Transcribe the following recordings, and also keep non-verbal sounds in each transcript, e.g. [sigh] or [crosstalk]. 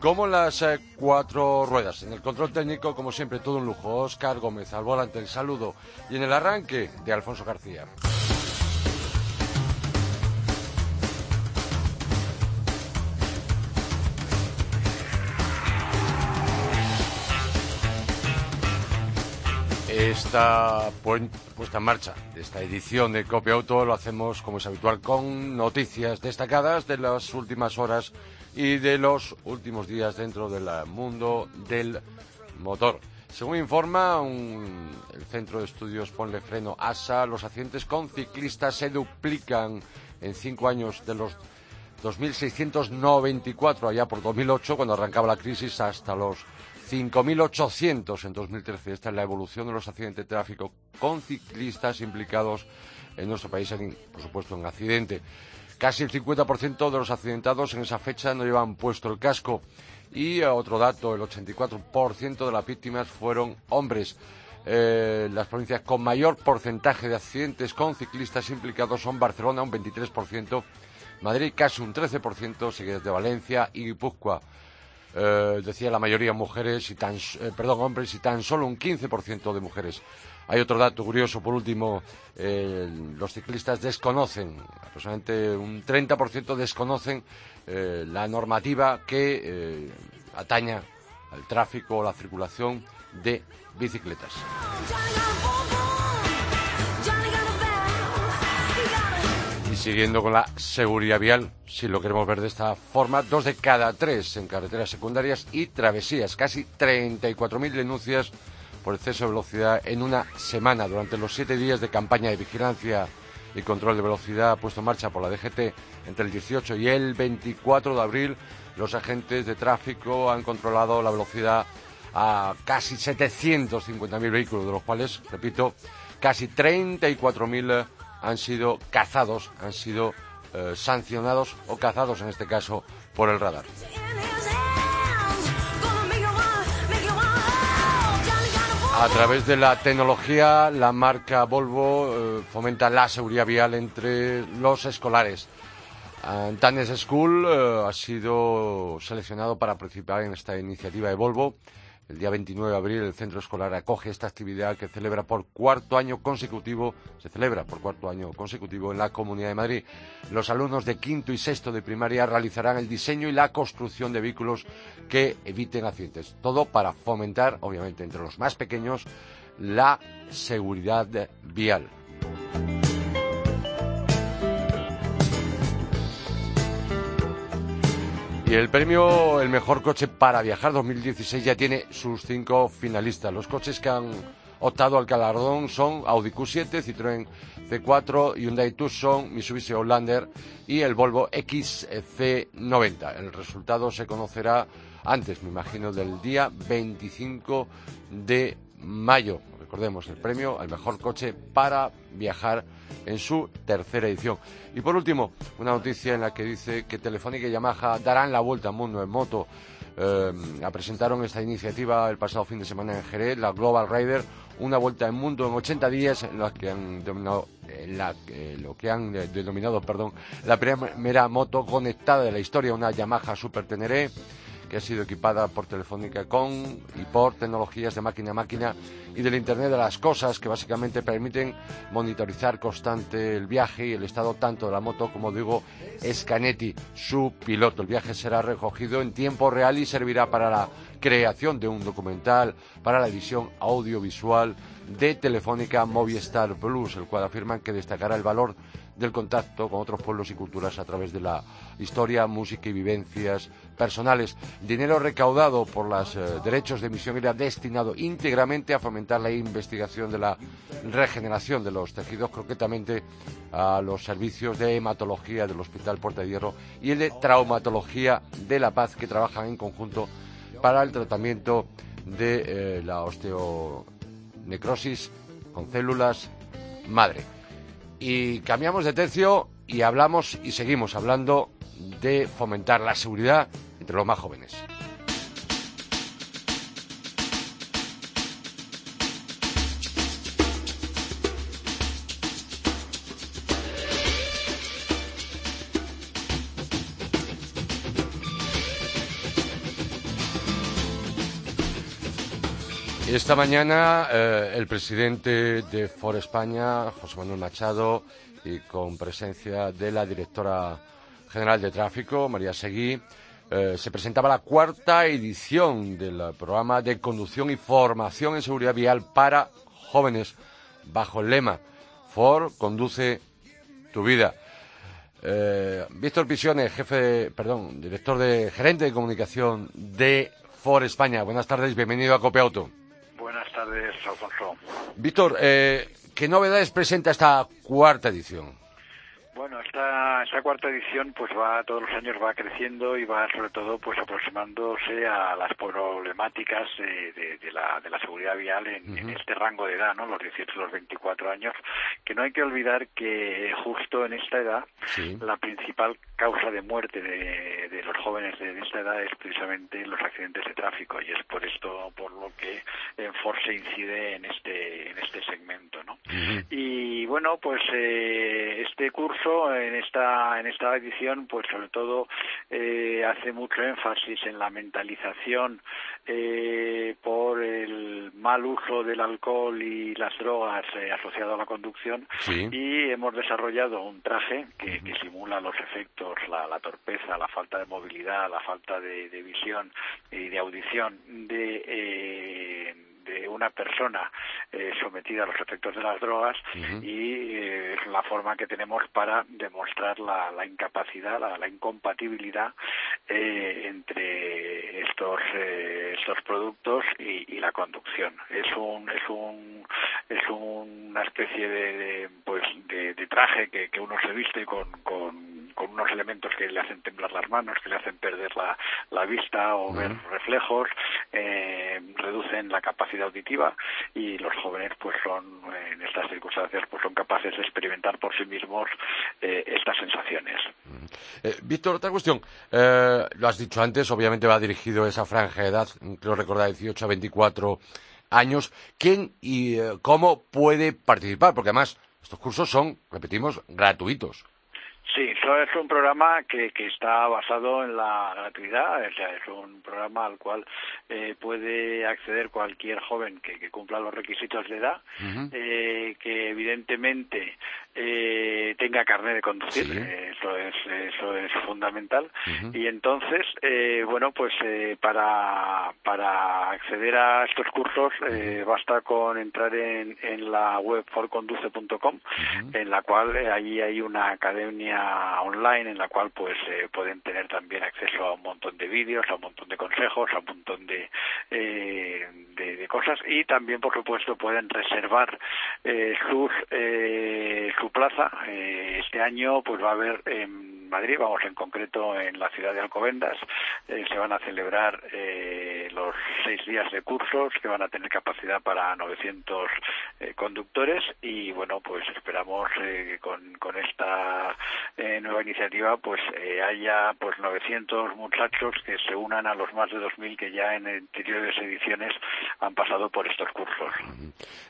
como las eh, cuatro ruedas. En el control técnico, como siempre, todo un lujo. Oscar Gómez al volante, el saludo. Y en el arranque de Alfonso García. Esta puesta en marcha de esta edición de Copia Auto lo hacemos, como es habitual, con noticias destacadas de las últimas horas y de los últimos días dentro del mundo del motor. Según informa el Centro de Estudios Ponle Freno ASA, los accidentes con ciclistas se duplican en cinco años de los 2.694 allá por 2008, cuando arrancaba la crisis, hasta los 5.800 en 2013. Esta es la evolución de los accidentes de tráfico con ciclistas implicados en nuestro país, por supuesto, en accidente. Casi el 50% de los accidentados en esa fecha no llevan puesto el casco. Y eh, otro dato, el 84% de las víctimas fueron hombres. Eh, las provincias con mayor porcentaje de accidentes con ciclistas implicados son Barcelona, un 23%, Madrid casi un 13%, seguidas de Valencia y Guipúzcoa. Eh, decía la mayoría mujeres y tan, perdón, hombres y tan solo un 15% de mujeres. Hay otro dato curioso, por último, eh, los ciclistas desconocen, aproximadamente un 30% desconocen la normativa que ataña al tráfico o la circulación de bicicletas. siguiendo con la seguridad vial, si lo queremos ver de esta forma, dos de cada tres en carreteras secundarias y travesías, casi 34.000 denuncias por exceso de velocidad en una semana durante los siete días de campaña de vigilancia y control de velocidad puesto en marcha por la DGT entre el 18 y el 24 de abril. Los agentes de tráfico han controlado la velocidad a casi 750.000 vehículos, de los cuales, repito, casi 34.000 han sido cazados, han sido eh, sancionados o cazados en este caso por el radar. A través de la tecnología, la marca Volvo eh, fomenta la seguridad vial entre los escolares. Antanes School eh, ha sido seleccionado para participar en esta iniciativa de Volvo el día 29 de abril el centro escolar acoge esta actividad que celebra por cuarto año consecutivo, se celebra por cuarto año consecutivo en la Comunidad de Madrid. Los alumnos de quinto y sexto de primaria realizarán el diseño y la construcción de vehículos que eviten accidentes. Todo para fomentar, obviamente, entre los más pequeños, la seguridad vial. Y el premio El Mejor Coche para Viajar 2016 ya tiene sus cinco finalistas. Los coches que han optado al galardón son Audi Q7, Citroën C4, Hyundai Tucson, Mitsubishi Outlander y el Volvo XC90. El resultado se conocerá antes, me imagino, del día 25 de mayo. Recordemos el premio al mejor coche para viajar en su tercera edición. Y por último, una noticia en la que dice que Telefónica y Yamaha darán la vuelta al mundo en moto. Eh, presentaron esta iniciativa el pasado fin de semana en Jerez, la Global Rider, una vuelta al mundo en 80 días en la que han denominado la, lo que han denominado, perdón, la primera moto conectada de la historia, una Yamaha Super Teneré que ha sido equipada por Telefónica con y por tecnologías de máquina a máquina y del Internet de las Cosas que básicamente permiten monitorizar constante el viaje y el estado tanto de la moto como digo Scanetti, su piloto. El viaje será recogido en tiempo real y servirá para la creación de un documental, para la edición audiovisual de Telefónica Movistar Plus, el cual afirman que destacará el valor del contacto con otros pueblos y culturas a través de la historia, música y vivencias personales. Dinero recaudado por los eh, derechos de emisión era destinado íntegramente a fomentar la investigación de la regeneración de los tejidos, concretamente a los servicios de hematología del Hospital Puerta de Hierro y el de traumatología de La Paz, que trabajan en conjunto para el tratamiento de eh, la osteonecrosis con células madre. Y cambiamos de tercio y hablamos y seguimos hablando de fomentar la seguridad entre los más jóvenes. Esta mañana eh, el presidente de For España, José Manuel Machado, y con presencia de la directora general de tráfico, María Seguí, eh, se presentaba la cuarta edición del programa de conducción y formación en seguridad vial para jóvenes, bajo el lema For conduce tu vida. Eh, Víctor Pisiones, jefe, perdón, director de gerente de comunicación de For España. Buenas tardes, bienvenido a Copiauto. Buenas tardes, Alfonso. Víctor, eh, ¿qué novedades presenta esta cuarta edición? Bueno, esta, esta cuarta edición pues va todos los años va creciendo y va sobre todo pues aproximándose a las problemáticas de, de, la, de la seguridad vial en, en, este rango de edad, ¿no? Los 18 los 24 años, que no hay que olvidar que justo en esta edad Sí. la principal causa de muerte de, de los jóvenes de esta edad es precisamente los accidentes de tráfico y es por esto por lo que en Force incide en este en este segmento, ¿no? Y bueno, pues eh, este curso en esta en esta edición, pues sobre todo eh, hace mucho énfasis en la mentalización eh, por el mal uso del alcohol y las drogas eh, asociado a la conducción Sí. y hemos desarrollado un traje que, que simula los efectos, la, la torpeza, la falta de movilidad, la falta de, de visión y de audición de eh, de una persona eh, sometida a los efectos de las drogas y eh, es la forma que tenemos para demostrar la, la incapacidad, la, la incompatibilidad eh, entre estos eh, estos productos y, y la conducción. Es un es un es una especie de, de, pues de, de traje que, que uno se viste con, con, con unos elementos que le hacen temblar las manos, que le hacen perder la, la vista o ver reflejos, eh, reducen la capacidad auditiva y los jóvenes pues son en estas circunstancias pues son capaces de experimentar por sí mismos eh, estas sensaciones. Eh, Víctor, otra cuestión. Eh, lo has dicho antes, obviamente va dirigido a esa franja de edad, creo recordar 18 a 24 años. ¿Quién y eh, cómo puede participar? Porque además estos cursos son, repetimos, gratuitos. Sí, es un programa que, que está basado en la gratuidad, o sea, es un programa al cual eh, puede acceder cualquier joven que, que cumpla los requisitos de edad, eh, que evidentemente eh, tenga carnet de conducir, Sí. eh, eso es eso es fundamental. Y entonces eh, bueno pues eh, para para acceder a estos cursos eh, basta con entrar en, en la web forconduce.com en la cual ahí hay una academia online en la cual pues eh, pueden tener también acceso a un montón de vídeos a un montón de consejos a un montón de eh, de, de cosas. Y también por supuesto pueden reservar eh, sus eh, su plaza Eh, este año pues va a haber en Madrid vamos en concreto en la ciudad de Alcobendas eh, se van a celebrar eh, los seis días de cursos que van a tener capacidad para 900 eh, conductores y bueno pues esperamos eh, que con, esta nueva iniciativa pues haya pues 900 muchachos que se unan a los más de 2.000 que ya en anteriores ediciones han pasado por estos cursos.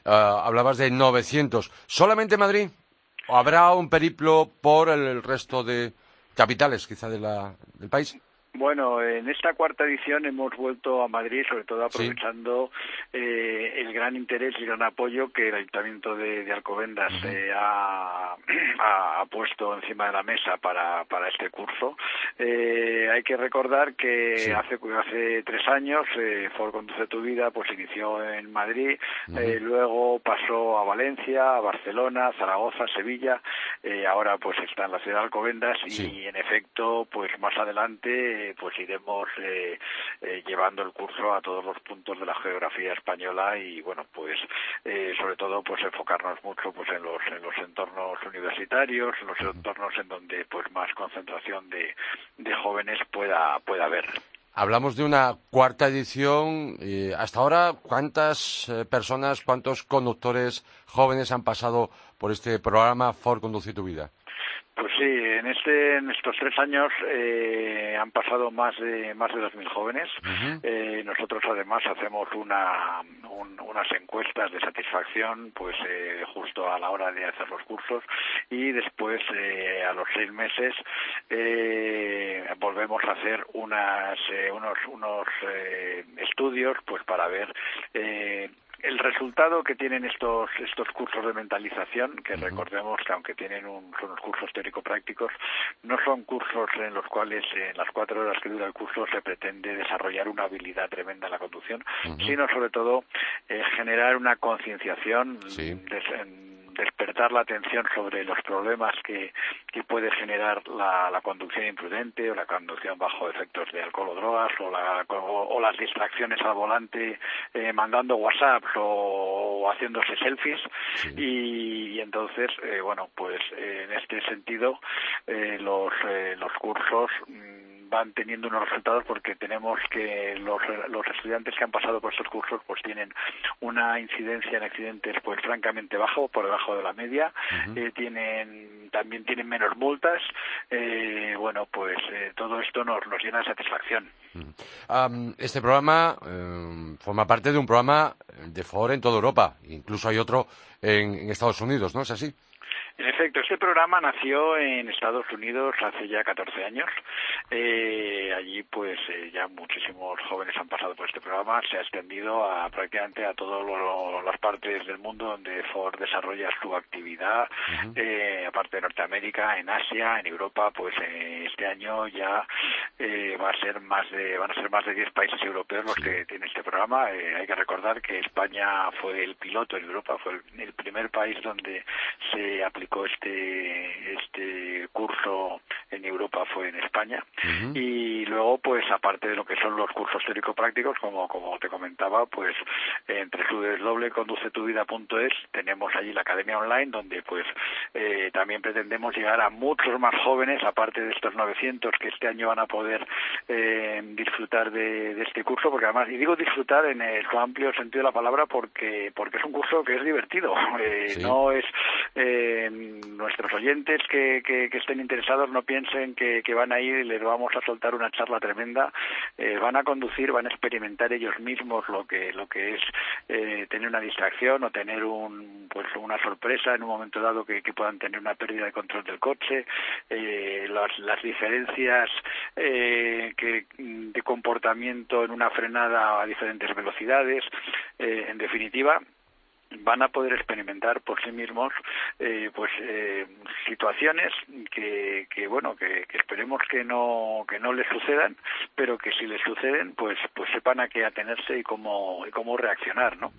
Ah, hablabas de 900. ¿Solamente Madrid? ¿O habrá un periplo por el resto de capitales, quizá, de la, del país? Bueno, en esta cuarta edición hemos vuelto a Madrid, sobre todo Sí. aprovechando eh, el gran interés y gran apoyo que el Ayuntamiento de, de Alcobendas eh, [clears throat] ha, puesto encima de la mesa para, para este curso. Eh, hay que recordar que Sí. hace, hace tres años eh, For Conduce tu Vida pues inició en Madrid, eh, luego pasó a Valencia, a Barcelona, Zaragoza, Sevilla, eh, ahora pues está en la ciudad de Alcobendas y en efecto pues más adelante eh, pues iremos eh, eh, llevando el curso a todos los puntos de la geografía española y bueno pues eh, sobre todo pues enfocarnos mucho pues en los en los entornos universitarios en los entornos en donde pues más concentración de, de jóvenes pueda pueda haber Hablamos de una cuarta edición. Y hasta ahora, ¿cuántas eh, personas, cuántos conductores jóvenes han pasado por este programa Ford Conduce tu Vida? Pues sí, en este, en estos tres años eh, han pasado más de más de 2.000 jóvenes. eh, nosotros además hacemos una, un, unas encuestas de satisfacción, pues eh, justo a la hora de hacer los cursos y después eh, a los seis meses eh, volvemos a hacer unas eh, unos unos eh, estudios, pues para ver eh, el resultado que tienen estos estos cursos de mentalización, que recordemos que aunque tienen un, son unos cursos teórico-prácticos, no son cursos en los cuales en las cuatro horas que dura el curso se pretende desarrollar una habilidad tremenda en la conducción, sino sobre todo eh, generar una concienciación Sí. des- en- despertar la atención sobre los problemas que, que puede generar la, la conducción imprudente o la conducción bajo efectos de alcohol o drogas o, la- o- o las distracciones al volante eh, mandando WhatsApp o, o haciéndose selfies Sí. y, y entonces eh, bueno pues eh, en este sentido eh, los eh, los cursos mm, van teniendo unos resultados porque tenemos que los, los estudiantes que han pasado por estos cursos pues tienen una incidencia en accidentes pues francamente bajo por debajo de la media. Eh, tienen también tienen menos multas. Eh, bueno pues eh, todo esto nos, nos llena de satisfacción. Este programa em, forma parte de un programa de Ford en toda Europa. Incluso hay otro en, en Estados Unidos, ¿no es así? En efecto, este programa nació en Estados Unidos hace ya 14 años. Eh, allí, pues, eh, ya muchísimos jóvenes han pasado por este programa. Se ha extendido a prácticamente a todas las partes del mundo donde Ford desarrolla su actividad. eh, aparte de Norteamérica, en Asia, en Europa, pues eh, este año ya eh, va a ser más de, van a ser más de 10 países europeos los que tienen este programa. Eh, hay que recordar que España fue el piloto en Europa, fue el, el primer país donde se aplicó este este curso en Europa fue en España. Y luego pues aparte de lo que son los cursos teórico prácticos como como te comentaba pues entre www.conducetuvida.es tenemos allí la academia online donde pues eh, también pretendemos llegar a muchos más jóvenes aparte de estos 900 que este año van a poder eh, disfrutar de, de este curso porque además y digo disfrutar en el amplio sentido de la palabra porque porque es un curso que es divertido. Eh, Sí. no es eh, nuestros oyentes que, que, que estén interesados no piensen que, que van a ir y les vamos a soltar una charla tremenda. Eh, van a conducir van a experimentar ellos mismos lo que lo que es eh, tener una distracción o tener un pues una sorpresa en un momento dado que, que puedan tener una pérdida de control del coche. Eh, las, las diferencias eh, que de comportamiento en una frenada a diferentes velocidades. Eh, en definitiva van a poder experimentar por sí mismos eh, pues eh, situaciones que, que bueno que, que esperemos que no que no les sucedan pero que si les suceden pues pues sepan a qué atenerse y cómo y cómo reaccionar no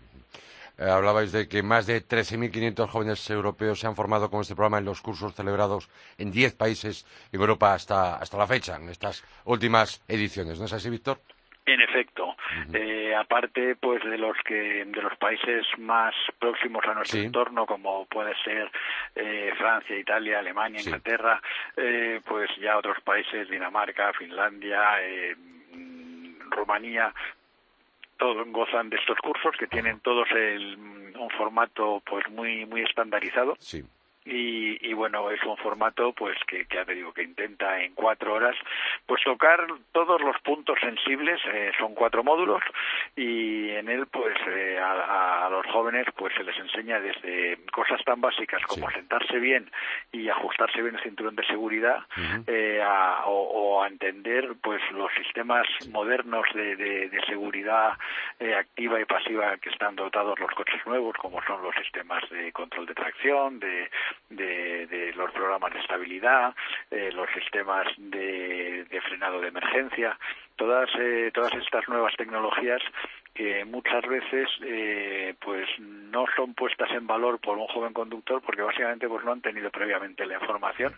Eh, hablabais de que más de 13.500 jóvenes europeos se han formado con este programa en los cursos celebrados en 10 países en Europa hasta, hasta la fecha, en estas últimas ediciones. ¿No es así, Víctor? En efecto, eh, aparte pues de los que de los países más próximos a nuestro Sí. entorno, como puede ser eh, Francia, Italia, Alemania, Sí. Inglaterra, eh, pues ya otros países, Dinamarca, Finlandia, eh, Rumanía, todos gozan de estos cursos que tienen todos el, un formato pues muy muy estandarizado Sí. Y, y bueno es un formato pues que, ya te digo que intenta en cuatro horas pues tocar todos los puntos sensibles eh, son cuatro módulos y en él pues eh, a, a los jóvenes pues se les enseña desde cosas tan básicas como Sí. sentarse bien y ajustarse bien el cinturón de seguridad eh, a- o, o a entender pues los sistemas modernos de, de- de seguridad eh, activa y pasiva que están dotados los coches nuevos como son los sistemas de control de tracción de, de- de los programas de estabilidad eh, los sistemas de, frenado de emergencia todas eh, todas estas nuevas tecnologías que muchas veces eh, pues no son puestas en valor por un joven conductor porque básicamente pues no han tenido previamente la información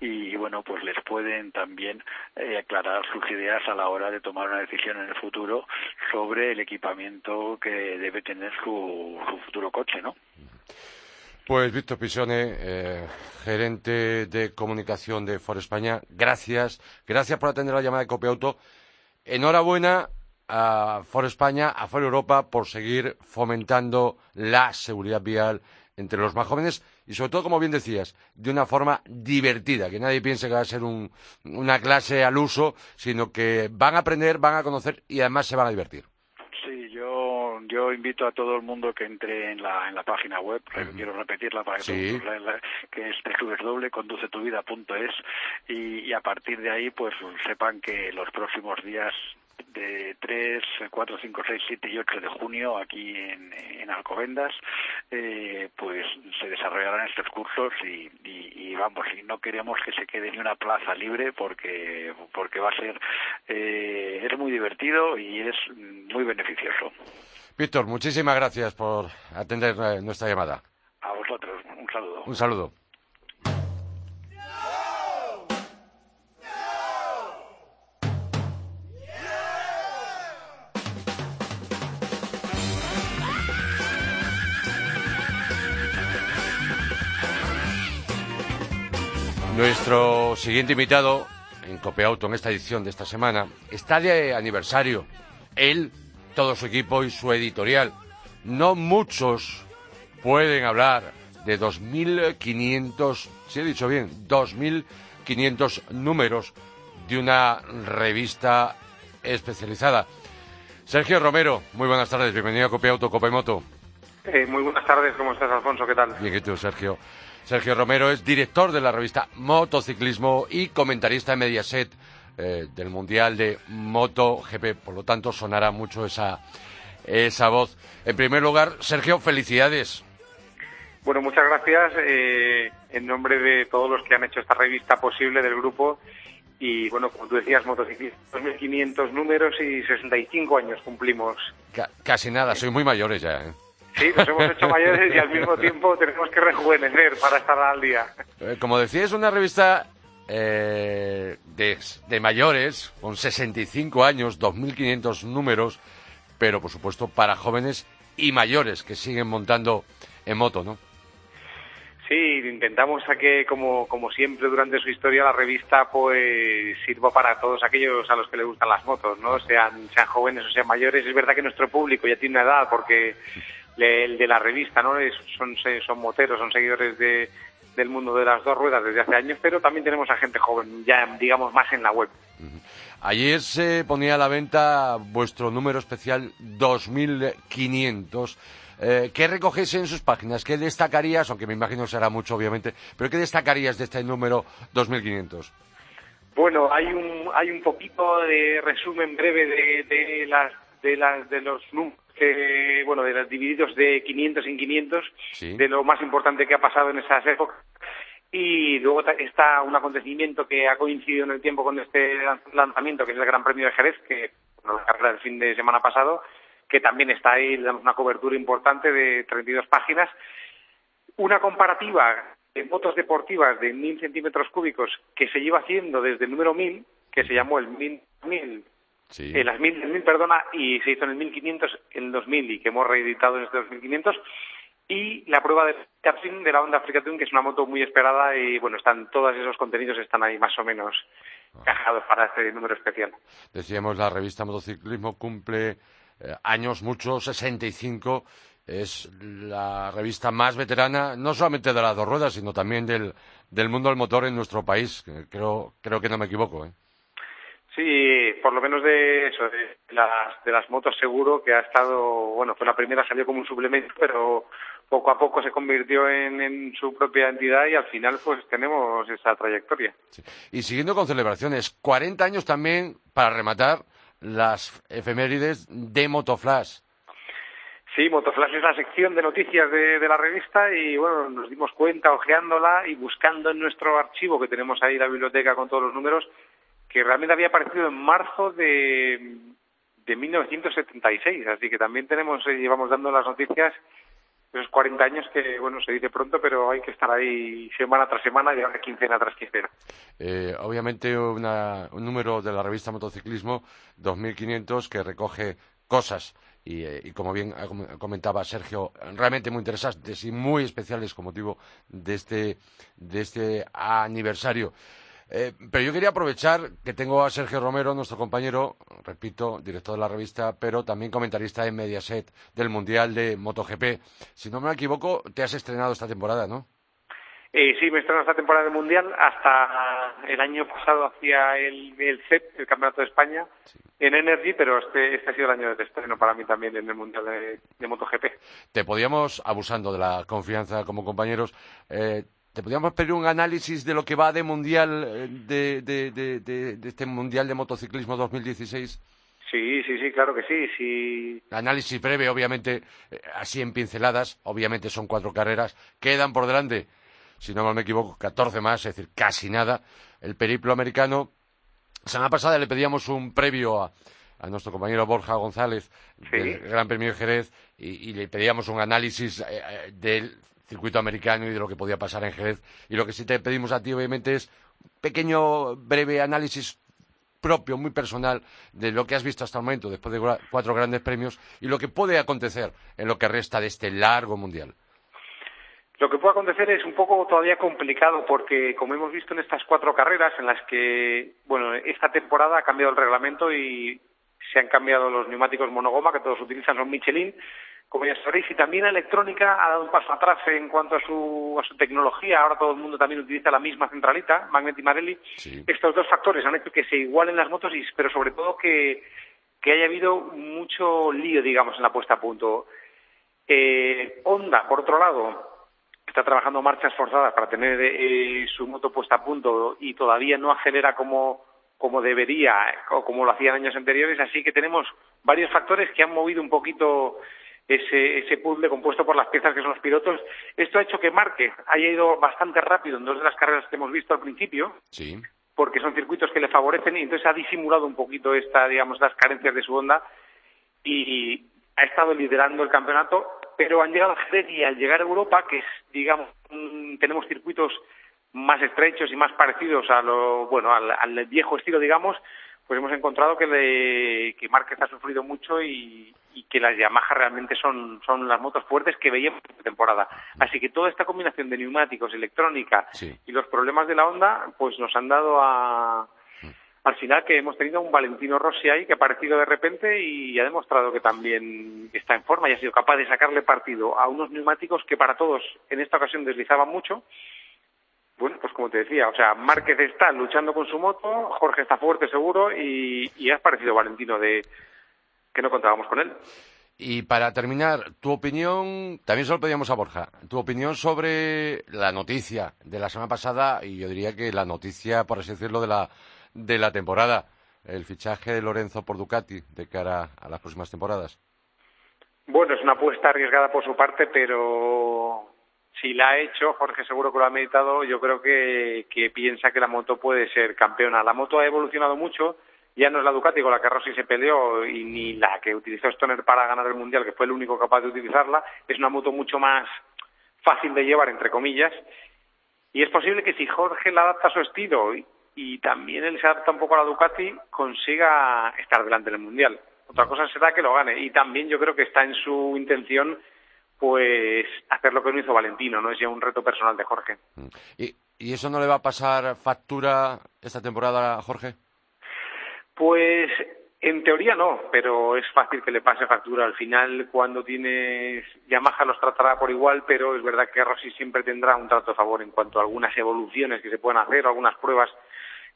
y, bueno pues les pueden también eh, aclarar sus ideas a la hora de tomar una decisión en el futuro sobre el equipamiento que debe tener su, su futuro coche no Pues Víctor Pisone, eh, gerente de comunicación de For España, gracias. Gracias por atender la llamada de Copiauto enhorabuena a For España, a For Europa, por seguir fomentando la seguridad vial entre los más jóvenes y sobre todo, como bien decías, de una forma divertida, que nadie piense que va a ser una clase al uso, sino que van a aprender, van a conocer y además se van a divertir. Yo, invito a todo el mundo que entre en la, en la página web, quiero repetirla para que, sí. que es www.conducetuvida.es y, y a partir de ahí pues sepan que los próximos días de 3, 4, 5, 6, 7 y 8 de junio aquí en, en Alcobendas, eh, pues se desarrollarán estos cursos y, y, y, vamos, y no queremos que se quede ni una plaza libre porque, porque va a ser, eh, es muy divertido y es muy beneficioso. Víctor, muchísimas gracias por atender eh, nuestra llamada. A vosotros, un saludo. Un saludo. Nuestro siguiente invitado en Copeauto en esta edición de esta semana está de aniversario. Él, todo su equipo y su editorial. No muchos pueden hablar de 2.500, si he dicho bien, 2.500 números de una revista especializada. Sergio Romero, muy buenas tardes, bienvenido a Copeauto, Copemoto. Eh, muy buenas tardes, ¿cómo estás, Alfonso? ¿Qué tal? Bien, ¿y tú, Sergio? Sergio Romero es director de la revista Motociclismo y comentarista en Mediaset eh, del Mundial de MotoGP. Por lo tanto, sonará mucho esa, esa voz. En primer lugar, Sergio, felicidades. Bueno, muchas gracias eh, en nombre de todos los que han hecho esta revista posible del grupo. Y bueno, como tú decías, motociclismo, 2.500 números y 65 años cumplimos. Ca casi nada, soy muy mayores ya. ¿eh? Sí, nos hemos hecho mayores y al mismo [laughs] tiempo tenemos que rejuvenecer para estar al día. Eh, como decía, es una revista eh, de, de, mayores, con 65 años, 2.500 números, pero por supuesto para jóvenes y mayores que siguen montando en moto, ¿no? Sí, intentamos a que, como, como siempre durante su historia, la revista pues sirva para todos aquellos a los que les gustan las motos, ¿no? Sean, sean jóvenes o sean mayores. Es verdad que nuestro público ya tiene una edad porque el de la revista, ¿no? son, son moteros, son seguidores de, del mundo de las dos ruedas desde hace años, pero también tenemos a gente joven, ya digamos más en la web. Ayer se ponía a la venta vuestro número especial 2500. Eh, ¿Qué recogéis en sus páginas? ¿Qué destacarías? Aunque me imagino será mucho, obviamente, pero ¿qué destacarías de este número 2500? Bueno, hay un, hay un poquito de resumen breve de, de, las, de, las, de los números que, bueno, de los divididos de 500 en 500, sí. de lo más importante que ha pasado en esas épocas. Y luego está un acontecimiento que ha coincidido en el tiempo con este lanzamiento, que es el Gran Premio de Jerez, que bueno, la carrera del fin de semana pasado, que también está ahí, le damos una cobertura importante de 32 páginas. Una comparativa de motos deportivas de 1.000 centímetros cúbicos que se lleva haciendo desde el número 1.000, que se llamó el 1000 Sí. En las mil, mil, perdona, y se hizo en el 1500, en el 2000 y que hemos reeditado en este 2500. Y la prueba de karting de la Honda Africa Twin, que es una moto muy esperada y bueno, están todos esos contenidos están ahí más o menos encajados para este número especial. Decíamos, la revista Motociclismo cumple eh, años muchos, 65. Es la revista más veterana, no solamente de las dos ruedas, sino también del, del mundo del motor en nuestro país. Creo, creo que no me equivoco. ¿eh? Sí, por lo menos de eso, de las, de las motos seguro que ha estado, bueno, fue la primera, salió como un suplemento, pero poco a poco se convirtió en, en su propia entidad y al final pues tenemos esa trayectoria. Sí. Y siguiendo con celebraciones, 40 años también para rematar las efemérides de Motoflash. Sí, Motoflash es la sección de noticias de, de, la revista y bueno, nos dimos cuenta ojeándola y buscando en nuestro archivo que tenemos ahí la biblioteca con todos los números que realmente había aparecido en marzo de, de 1976, así que también tenemos, eh, llevamos dando las noticias esos 40 años que, bueno, se dice pronto, pero hay que estar ahí semana tras semana y ahora quincena tras quincena. Eh, obviamente una, un número de la revista Motociclismo 2500 que recoge cosas y, eh, y, como bien comentaba Sergio, realmente muy interesantes y muy especiales con motivo de este, de este aniversario. Eh, pero yo quería aprovechar que tengo a Sergio Romero, nuestro compañero, repito, director de la revista, pero también comentarista en Mediaset del Mundial de MotoGP. Si no me equivoco, te has estrenado esta temporada, ¿no? Eh, sí, me estrenado esta temporada del Mundial. Hasta el año pasado hacía el, el CEP, el Campeonato de España, en Energy, pero este, este ha sido el año de estreno para mí también en el Mundial de, MotoGP. Te podíamos, abusando de la confianza como compañeros, eh, ¿Te podríamos pedir un análisis de lo que va de mundial, eh, de, de, de, de, este mundial de motociclismo 2016? Sí, sí, sí, claro que sí, sí. Análisis breve, obviamente, eh, así en pinceladas. Obviamente son cuatro carreras. Quedan por delante, si no mal me equivoco, 14 más, es decir, casi nada. El periplo americano. Semana pasada le pedíamos un previo a, a nuestro compañero Borja González del Gran Premio de Jerez y, y, le pedíamos un análisis eh, del circuito americano y de lo que podía pasar en Jerez. Y lo que sí te pedimos a ti, obviamente, es un pequeño, breve análisis propio, muy personal, de lo que has visto hasta el momento, después de cuatro grandes premios, y lo que puede acontecer en lo que resta de este largo mundial. Lo que puede acontecer es un poco todavía complicado porque, como hemos visto en estas cuatro carreras en las que, bueno, esta temporada ha cambiado el reglamento y se han cambiado los neumáticos monogoma que todos utilizan, son Michelin, como ya sabréis, y también la electrónica ha dado un paso atrás en cuanto a su, a su tecnología. Ahora todo el mundo también utiliza la misma centralita, Magnet y Marelli. Estos dos factores han hecho que se igualen las motos, y, pero sobre todo que, que haya habido mucho lío, digamos, en la puesta a punto. Eh, Honda, por otro lado, está trabajando marchas forzadas para tener eh, su moto puesta a punto y todavía no acelera como, como debería o como lo hacían años anteriores, así que tenemos varios factores que han movido un poquito ese, ese puzzle compuesto por las piezas que son los pilotos. Esto ha hecho que Márquez haya ido bastante rápido en dos de las carreras que hemos visto al principio. Sí. Porque son circuitos que le favorecen y entonces ha disimulado un poquito esta, digamos, las carencias de su onda y ha estado liderando el campeonato, pero han llegado a Jerez y al llegar a Europa, que es, digamos, tenemos circuitos más estrechos y más parecidos a lo, bueno, al, al viejo estilo, digamos, pues hemos encontrado que, le, que Márquez ha sufrido mucho y, que las Yamaha realmente son, son las motos fuertes que veíamos en temporada. Así que toda esta combinación de neumáticos, electrónica y los problemas de la Honda, pues nos han dado a, al final que hemos tenido un Valentino Rossi ahí que ha aparecido de repente y ha demostrado que también está en forma y ha sido capaz de sacarle partido a unos neumáticos que para todos en esta ocasión deslizaban mucho. Bueno, pues como te decía, o sea, Márquez está luchando con su moto, Jorge está fuerte seguro y, y has parecido Valentino de que no contábamos con él. Y para terminar, tu opinión, también se lo pedíamos a Borja, tu opinión sobre la noticia de la semana pasada y yo diría que la noticia, por así decirlo, de la, de la temporada, el fichaje de Lorenzo por Ducati de cara a las próximas temporadas. Bueno, es una apuesta arriesgada por su parte, pero si la ha hecho, Jorge seguro que lo ha meditado, yo creo que, que piensa que la moto puede ser campeona. La moto ha evolucionado mucho, ya no es la Ducati con la que Rossi se peleó y ni la que utilizó Stoner para ganar el Mundial, que fue el único capaz de utilizarla, es una moto mucho más fácil de llevar, entre comillas, y es posible que si Jorge la adapta a su estilo y, también él se adapta un poco a la Ducati, consiga estar delante del Mundial. Otra cosa será que lo gane y también yo creo que está en su intención pues hacer lo que no hizo Valentino, no es ya un reto personal de Jorge. Mm. ¿Y, ¿Y eso no le va a pasar factura esta temporada a Jorge? Pues en teoría no, pero es fácil que le pase factura. Al final, cuando tienes Yamaha los tratará por igual, pero es verdad que Rossi siempre tendrá un trato a favor en cuanto a algunas evoluciones que se pueden hacer, algunas pruebas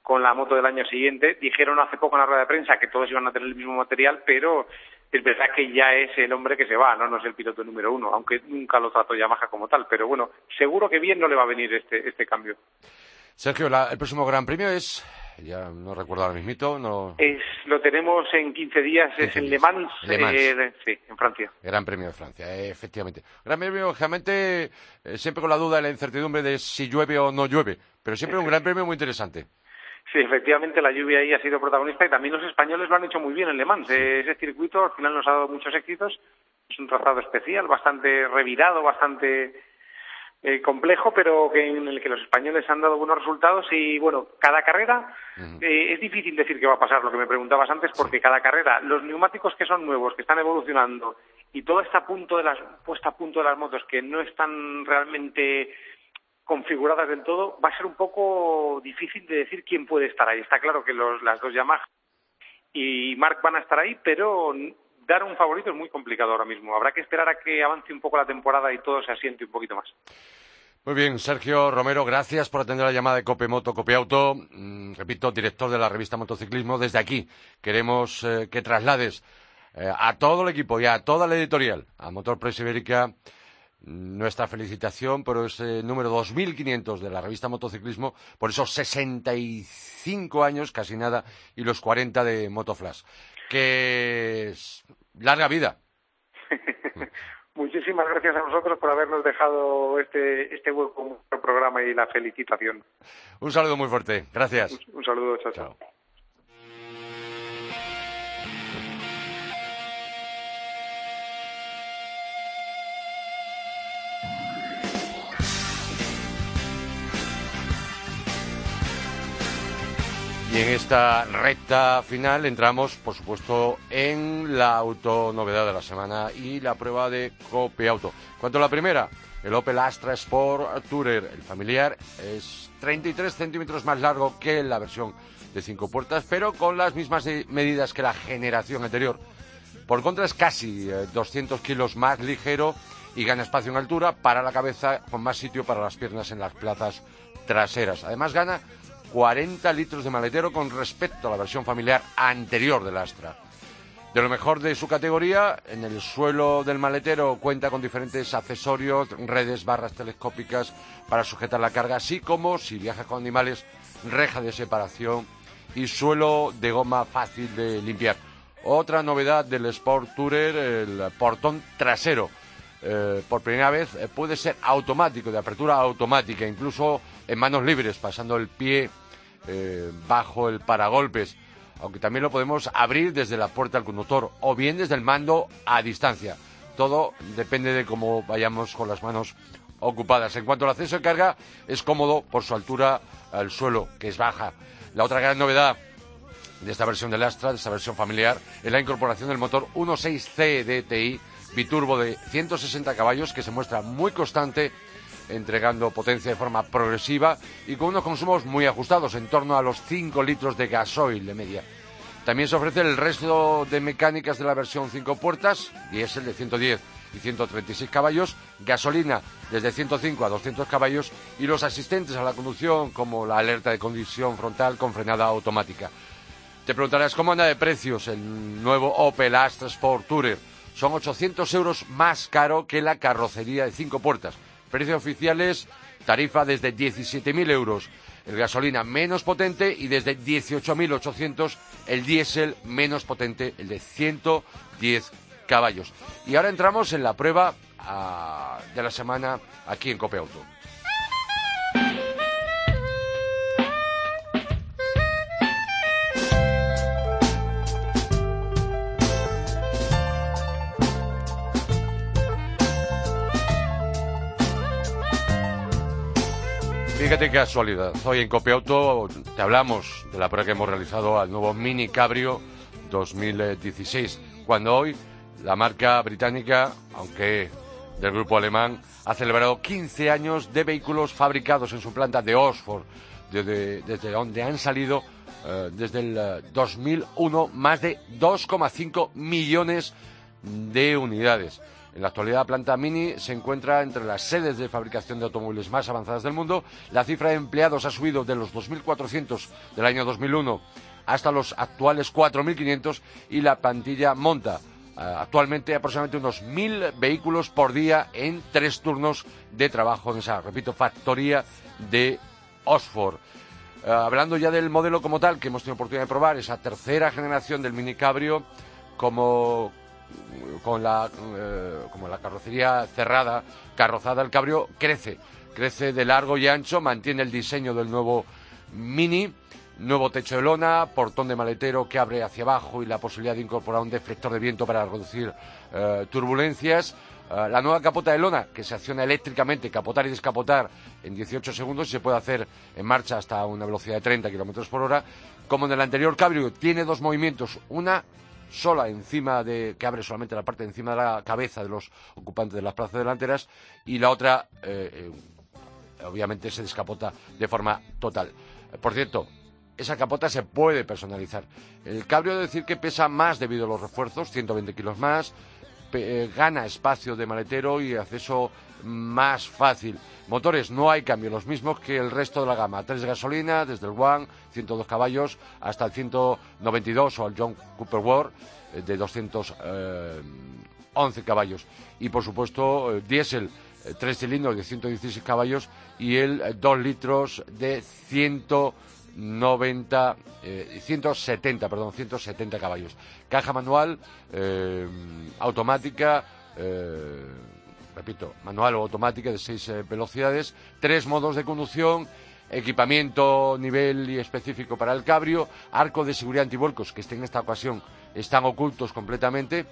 con la moto del año siguiente. Dijeron hace poco en la rueda de prensa que todos iban a tener el mismo material, pero es verdad que ya es el hombre que se va, no, no es el piloto número uno, aunque nunca lo trató Yamaha como tal. Pero bueno, seguro que bien no le va a venir este, este cambio. Sergio, la, el próximo Gran Premio es, ya no recuerdo ahora mismito, no... Es, lo tenemos en 15 días, es en Le Mans, Le Mans. Eh, sí, en Francia. Gran Premio de Francia, eh, efectivamente. Gran Premio, realmente, eh, siempre con la duda y la incertidumbre de si llueve o no llueve, pero siempre un Gran Premio muy interesante. Sí, efectivamente la lluvia ahí ha sido protagonista y también los españoles lo han hecho muy bien en Le Mans. Ese circuito al final nos ha dado muchos éxitos. Es un trazado especial, bastante revirado, bastante eh, complejo, pero que en el que los españoles han dado buenos resultados y bueno, cada carrera eh, es difícil decir qué va a pasar, lo que me preguntabas antes, porque cada carrera, los neumáticos que son nuevos, que están evolucionando y todo está a punto de las, puesta a punto de las motos que no están realmente configuradas del todo, va a ser un poco difícil de decir quién puede estar ahí. Está claro que los, las dos Yamaha y Mark van a estar ahí, pero dar un favorito es muy complicado ahora mismo. Habrá que esperar a que avance un poco la temporada y todo se asiente un poquito más. Muy bien, Sergio Romero, gracias por atender la llamada de Copemoto, Copiauto. Mm, repito, director de la revista Motociclismo. Desde aquí queremos eh, que traslades eh, a todo el equipo y a toda la editorial, a Motor Press Ibérica, nuestra felicitación por ese número 2500 de la revista Motociclismo, por esos 65 años, casi nada, y los 40 de Motoflash. Que larga vida. [laughs] Muchísimas gracias a vosotros por habernos dejado este, este buen programa y la felicitación. Un saludo muy fuerte. Gracias. Un, saludo. chao. chao. Y en esta recta final entramos, por supuesto, en la autonovedad de la semana y la prueba de Cope Auto. ¿Cuánto la primera? El Opel Astra Sport Tourer, el familiar, es 33 centímetros más largo que la versión de cinco puertas, pero con las mismas medidas que la generación anterior. Por contra, es casi 200 eh, kilos más ligero y gana espacio en altura para la cabeza, con más sitio para las piernas en las plazas traseras. Además, gana 40 litros de maletero con respecto a la versión familiar anterior del Astra. De lo mejor de su categoría, en el suelo del maletero cuenta con diferentes accesorios, redes, barras telescópicas para sujetar la carga, así como, si viaja con animales, reja de separación y suelo de goma fácil de limpiar. Otra novedad del Sport Tourer, el portón trasero. Eh, por primera vez eh, puede ser automático, de apertura automática, incluso en manos libres, pasando el pie eh, bajo el paragolpes, aunque también lo podemos abrir desde la puerta del conductor o bien desde el mando a distancia. Todo depende de cómo vayamos con las manos ocupadas. En cuanto al acceso de carga, es cómodo por su altura al suelo, que es baja. La otra gran novedad de esta versión del Astra, de esta versión familiar, es la incorporación del motor 1.6C DTI biturbo de 160 caballos que se muestra muy constante entregando potencia de forma progresiva y con unos consumos muy ajustados, en torno a los 5 litros de gasoil de media. También se ofrece el resto de mecánicas de la versión 5 puertas, diésel de 110 y 136 caballos, gasolina desde 105 a 200 caballos y los asistentes a la conducción como la alerta de condición frontal con frenada automática. Te preguntarás cómo anda de precios el nuevo Opel Astra Sport Tourer. Son 800 euros más caro que la carrocería de 5 puertas Precios oficiales, tarifa desde 17.000 euros. El gasolina menos potente y desde 18.800 el diésel menos potente, el de 110 caballos. Y ahora entramos en la prueba ah, de la semana aquí en Cope Fíjate qué casualidad. Hoy en Copiauto te hablamos de la prueba que hemos realizado al nuevo Mini Cabrio 2016, cuando hoy la marca británica, aunque del grupo alemán, ha celebrado 15 años de vehículos fabricados en su planta de Oxford, desde, donde han salido eh, desde el 2001 eh, más de 2,5 millones de unidades. En la actualidad, la planta Mini se encuentra entre las sedes de fabricación de automóviles más avanzadas del mundo. La cifra de empleados ha subido de los 2.400 del año 2001 hasta los actuales 4.500 y la plantilla monta eh, actualmente aproximadamente unos 1.000 vehículos por día en tres turnos de trabajo en esa, repito, factoría de Oxford. Eh, hablando ya del modelo como tal, que hemos tenido oportunidad de probar, esa tercera generación del Mini Cabrio, como con la, eh, como la carrocería cerrada, carrozada, el cabrio crece, crece de largo y ancho, mantiene el diseño del nuevo Mini, nuevo techo de lona, portón de maletero que abre hacia abajo y la posibilidad de incorporar un deflector de viento para reducir eh, turbulencias. Eh, la nueva capota de lona que se acciona eléctricamente, capotar y descapotar en 18 segundos y se puede hacer en marcha hasta una velocidad de 30 kilómetros por hora. Como en el anterior cabrio, tiene dos movimientos, una sola encima de que abre solamente la parte encima de la cabeza de los ocupantes de las plazas delanteras y la otra eh, eh, obviamente se descapota de forma total. Por cierto, esa capota se puede personalizar. El cabrio de decir que pesa más debido a los refuerzos, 120 kilos más, eh, gana espacio de maletero y acceso más fácil. Motores no hay cambio, los mismos que el resto de la gama. Tres de gasolina, desde el One, 102 caballos, hasta el 192 o el John Cooper War eh, de 211 caballos. Y por supuesto, eh, diésel, tres cilindros de 116 caballos y el 2 litros de 190, 170, perdón, 170 caballos. Caja manual, automática, repito, manual o automática de seis eh, velocidades, tres modos de conducción, equipamiento nivel y específico para el cabrio, arco de seguridad antivuelcos, que en esta ocasión están ocultos completamente,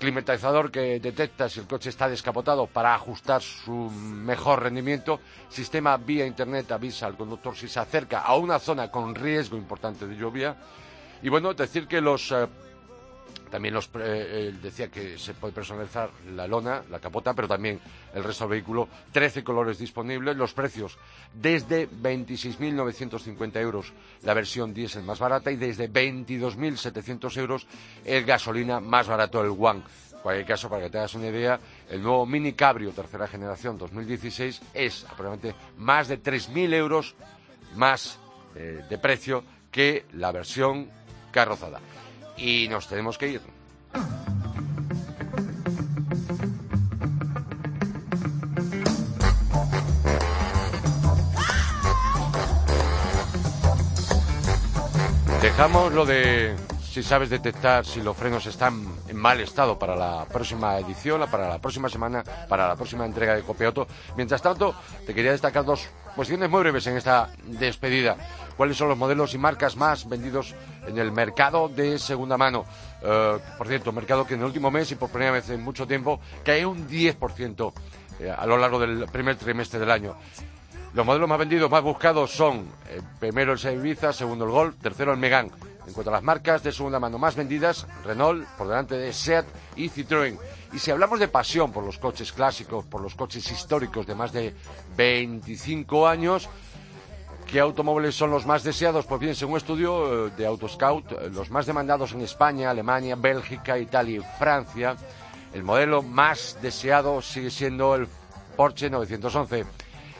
climatizador que detecta si el coche está descapotado para ajustar su mejor rendimiento, sistema vía internet avisa al conductor si se acerca a una zona con riesgo importante de lluvia, y bueno, decir que los eh, también los, eh, decía que se puede personalizar la lona, la capota, pero también el resto del vehículo. 13 colores disponibles. Los precios desde 26.950 euros la versión diésel más barata y desde 22.700 euros el gasolina más barato, el One. En cualquier caso, para que te hagas una idea, el nuevo Mini Cabrio tercera generación 2016 es aproximadamente más de 3.000 euros más eh, de precio que la versión carrozada y nos tenemos que ir. Dejamos lo de si sabes detectar si los frenos están en mal estado para la próxima edición, para la próxima semana, para la próxima entrega de Copiauto. Mientras tanto, te quería destacar dos cuestiones muy breves en esta despedida. ¿Cuáles son los modelos y marcas más vendidos en el mercado de segunda mano? Eh, por cierto, mercado que en el último mes y por primera vez en mucho tiempo cae un 10% eh, a lo largo del primer trimestre del año. Los modelos más vendidos, más buscados son eh, primero el Seat segundo el Golf, tercero el Megane. En cuanto a las marcas de segunda mano más vendidas, Renault por delante de Seat y Citroën. Y si hablamos de pasión por los coches clásicos, por los coches históricos de más de 25 años, ¿qué automóviles son los más deseados? Pues bien, según un estudio eh, de Autoscout, eh, los más demandados en España, Alemania, Bélgica, Italia y Francia, el modelo más deseado sigue siendo el Porsche 911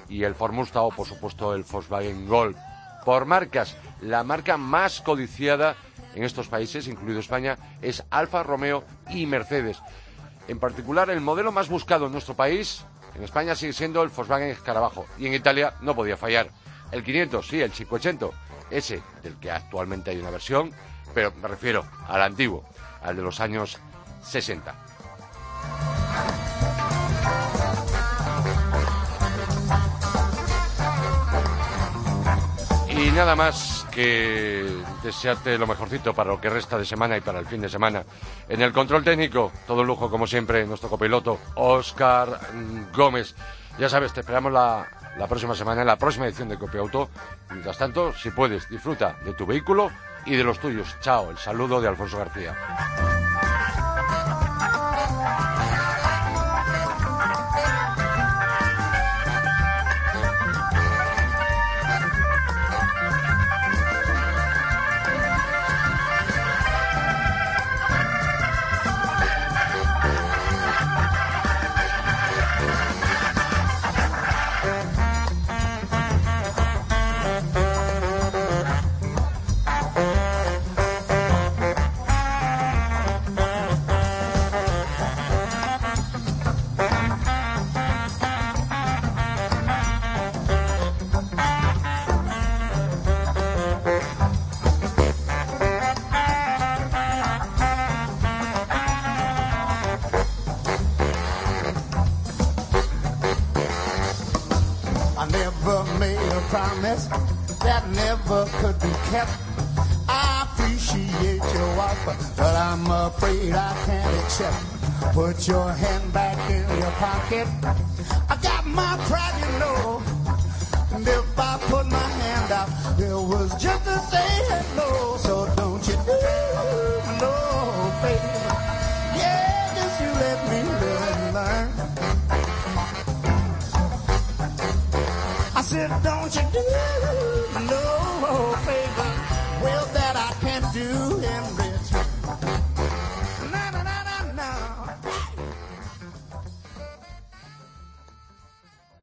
y el Ford Mustang o, por supuesto, el Volkswagen Golf. Por marcas, la marca más codiciada en estos países, incluido España, es Alfa Romeo y Mercedes. En particular, el modelo más buscado en nuestro país, en España, sigue siendo el Volkswagen Escarabajo. Y en Italia no podía fallar. El 500, sí, el 580, ese del que actualmente hay una versión, pero me refiero al antiguo, al de los años 60. Nada más que desearte lo mejorcito para lo que resta de semana y para el fin de semana. En el control técnico, todo lujo como siempre, nuestro copiloto Oscar Gómez. Ya sabes, te esperamos la, la próxima semana en la próxima edición de Copiauto. Mientras tanto, si puedes, disfruta de tu vehículo y de los tuyos. Chao, el saludo de Alfonso García. Your hand